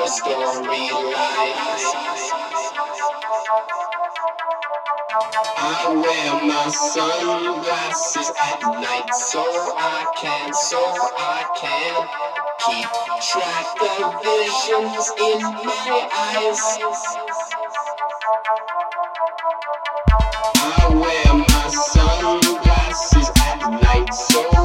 just gonna I wear my sunglasses at night so I can, so I can keep track of visions in my eyes. I wear my sunglasses at night so